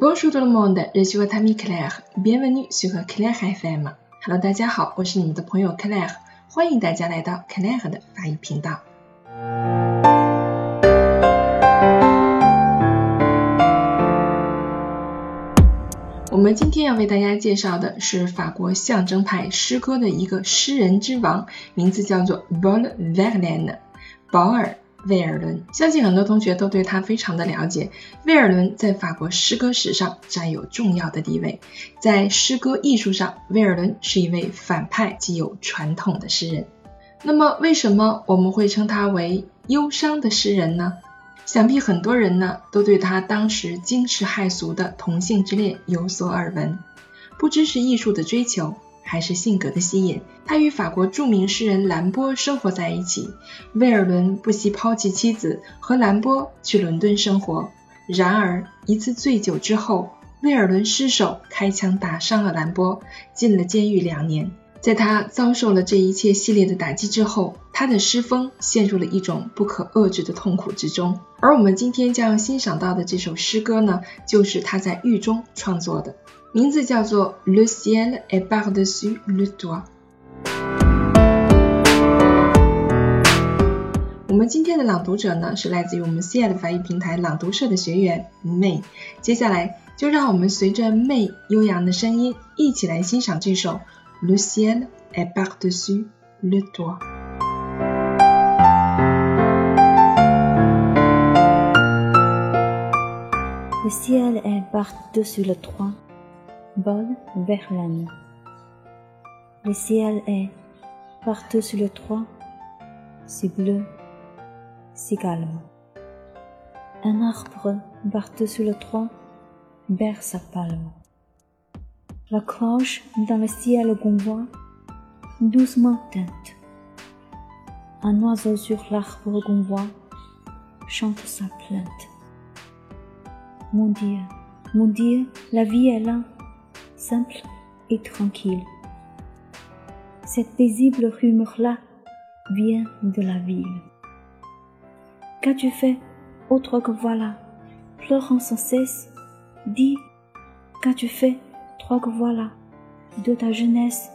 Bonjour tout le monde, je suis votre ami Claire. Bienvenue sur Claire FM. Hello，大家好，我是你们的朋友 Claire，欢迎大家来到 Claire 的法语频道。我们今天要为大家介绍的是法国象征派诗歌的一个诗人之王，名字叫做 Paul Verlaine，保尔。威尔伦，相信很多同学都对他非常的了解。威尔伦在法国诗歌史上占有重要的地位，在诗歌艺术上，威尔伦是一位反派既有传统的诗人。那么，为什么我们会称他为忧伤的诗人呢？想必很多人呢都对他当时惊世骇俗的同性之恋有所耳闻，不知是艺术的追求。还是性格的吸引，他与法国著名诗人兰波生活在一起。威尔伦不惜抛弃妻子，和兰波去伦敦生活。然而一次醉酒之后，威尔伦失手开枪打伤了兰波，进了监狱两年。在他遭受了这一切系列的打击之后，他的诗风陷入了一种不可遏制的痛苦之中。而我们今天将欣赏到的这首诗歌呢，就是他在狱中创作的。名字叫做 Le ciel est par-dessus le toit。我们今天的朗读者呢，是来自于我们 C I 的法语平台朗读社的学员 May。接下来就让我们随着 May 悠扬的声音，一起来欣赏这首 Le ciel est par-dessus le toit。Le ciel est par-dessus le toit。Vol Verlaine. Le ciel est partout sur le toit, si bleu, si calme. Un arbre partout sur le toit berce sa palme. La cloche dans le ciel qu'on voit, doucement teinte. Un oiseau sur l'arbre qu'on chante sa plainte. Mon Dieu, mon Dieu, la vie est là simple et tranquille. Cette paisible rumeur-là vient de la ville. Qu'as-tu fait autre que voilà, pleurant sans cesse Dis, qu'as-tu fait, toi que voilà, de ta jeunesse